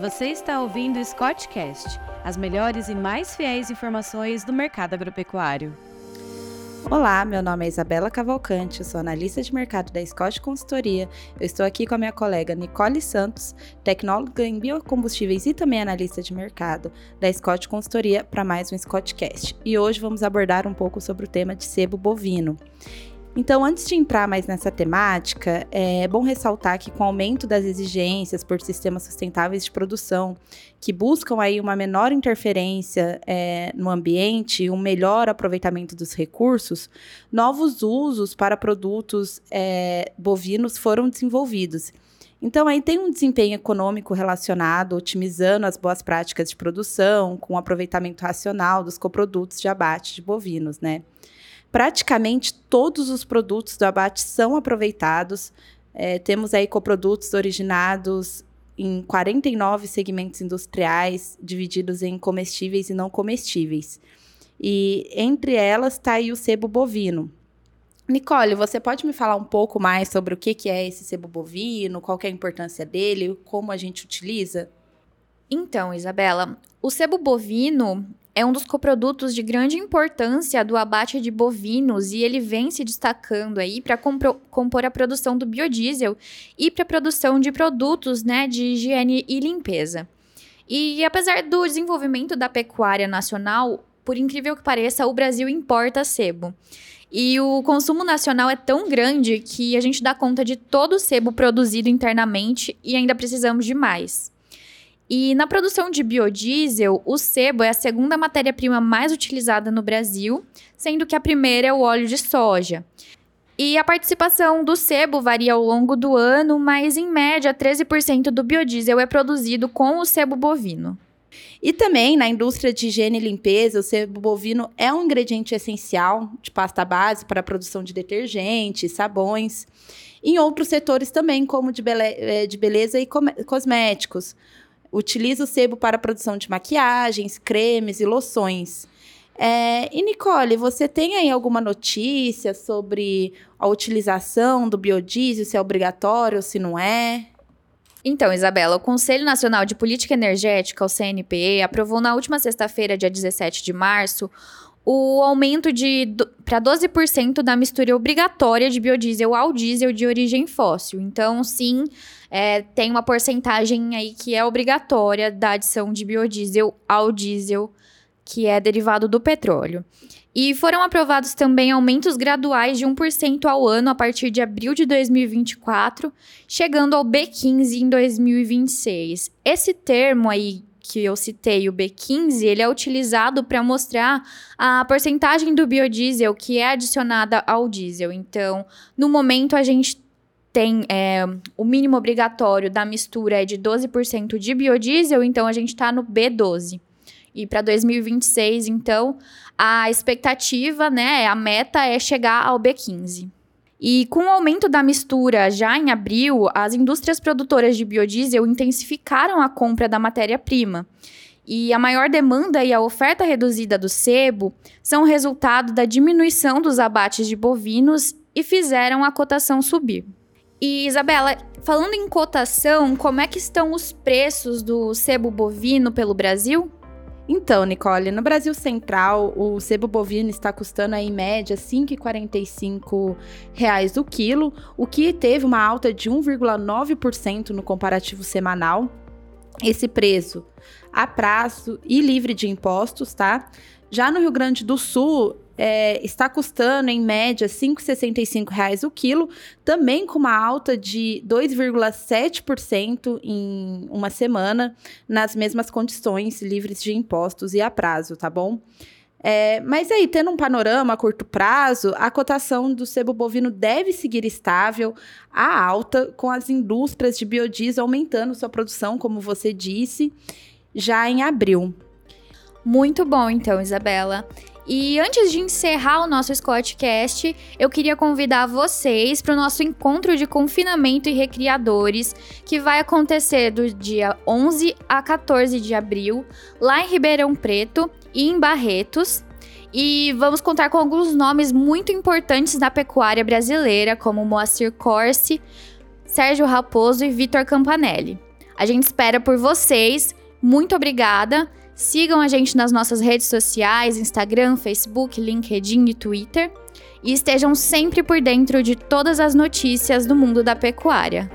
Você está ouvindo o Scottcast, as melhores e mais fiéis informações do mercado agropecuário. Olá, meu nome é Isabela Cavalcante, sou analista de mercado da Scott Consultoria. Eu estou aqui com a minha colega Nicole Santos, tecnóloga em biocombustíveis e também analista de mercado da Scott Consultoria para mais um Scottcast. E hoje vamos abordar um pouco sobre o tema de sebo bovino. Então, antes de entrar mais nessa temática, é bom ressaltar que com o aumento das exigências por sistemas sustentáveis de produção, que buscam aí uma menor interferência é, no ambiente e um melhor aproveitamento dos recursos, novos usos para produtos é, bovinos foram desenvolvidos. Então, aí tem um desempenho econômico relacionado, otimizando as boas práticas de produção, com o aproveitamento racional dos coprodutos de abate de bovinos, né? Praticamente todos os produtos do abate são aproveitados. É, temos aí coprodutos originados em 49 segmentos industriais, divididos em comestíveis e não comestíveis. E entre elas está aí o sebo bovino. Nicole, você pode me falar um pouco mais sobre o que é esse sebo bovino, qual é a importância dele, como a gente utiliza? Então, Isabela, o sebo bovino é um dos coprodutos de grande importância do abate de bovinos e ele vem se destacando aí para compor a produção do biodiesel e para a produção de produtos né, de higiene e limpeza. E apesar do desenvolvimento da pecuária nacional, por incrível que pareça, o Brasil importa sebo. E o consumo nacional é tão grande que a gente dá conta de todo o sebo produzido internamente e ainda precisamos de mais. E na produção de biodiesel, o sebo é a segunda matéria-prima mais utilizada no Brasil, sendo que a primeira é o óleo de soja. E a participação do sebo varia ao longo do ano, mas em média 13% do biodiesel é produzido com o sebo bovino. E também na indústria de higiene e limpeza, o sebo bovino é um ingrediente essencial de pasta base para a produção de detergentes, sabões. Em outros setores também, como de, eh, beleza e cosméticos. Utiliza o sebo para a produção de maquiagens, cremes e loções. É, e Nicole, você tem aí alguma notícia sobre a utilização do biodiesel, se é obrigatório ou se não é? Então, Isabela, o Conselho Nacional de Política Energética, o CNPE, aprovou na última sexta-feira, dia 17 de março, o aumento para 12% da mistura obrigatória de biodiesel ao diesel de origem fóssil. Então, sim, é, tem uma porcentagem aí que é obrigatória da adição de biodiesel ao diesel, que é derivado do petróleo. E foram aprovados também aumentos graduais de 1% ao ano a partir de abril de 2024, chegando ao B15 em 2026. Esse termo aí que eu citei, o B15, ele é utilizado para mostrar a porcentagem do biodiesel que é adicionada ao diesel. Então, no momento, a gente tem é, o mínimo obrigatório da mistura é de 12% de biodiesel, então a gente está no B12. E para 2026, então, a expectativa, né, a meta é chegar ao B15. E com o aumento da mistura já em abril, as indústrias produtoras de biodiesel intensificaram a compra da matéria-prima. E a maior demanda e a oferta reduzida do sebo são resultado da diminuição dos abates de bovinos e fizeram a cotação subir. E Isabela, falando em cotação, como é que estão os preços do sebo bovino pelo Brasil? Então, Nicole, no Brasil Central, o sebo bovino está custando aí, em média R$ 5,45 o quilo, o que teve uma alta de 1,9% no comparativo semanal. Esse preço a prazo e livre de impostos, tá? Já no Rio Grande do Sul, é, está custando, em média, R$ 5,65 o quilo, também com uma alta de 2,7% em uma semana, nas mesmas condições, livres de impostos e a prazo, tá bom? É, mas aí, tendo um panorama a curto prazo, a cotação do sebo bovino deve seguir estável, a alta, com as indústrias de biodiesel aumentando sua produção, como você disse, já em abril. Muito bom, então, Isabela. E antes de encerrar o nosso Scottcast, eu queria convidar vocês para o nosso encontro de confinamento e recriadores, que vai acontecer do dia 11 a 14 de abril, lá em Ribeirão Preto e em Barretos. E vamos contar com alguns nomes muito importantes da pecuária brasileira, como Moacir Corsi, Sérgio Raposo e Vitor Campanelli. A gente espera por vocês. Muito obrigada. Sigam a gente nas nossas redes sociais, Instagram, Facebook, LinkedIn e Twitter. E estejam sempre por dentro de todas as notícias do mundo da pecuária.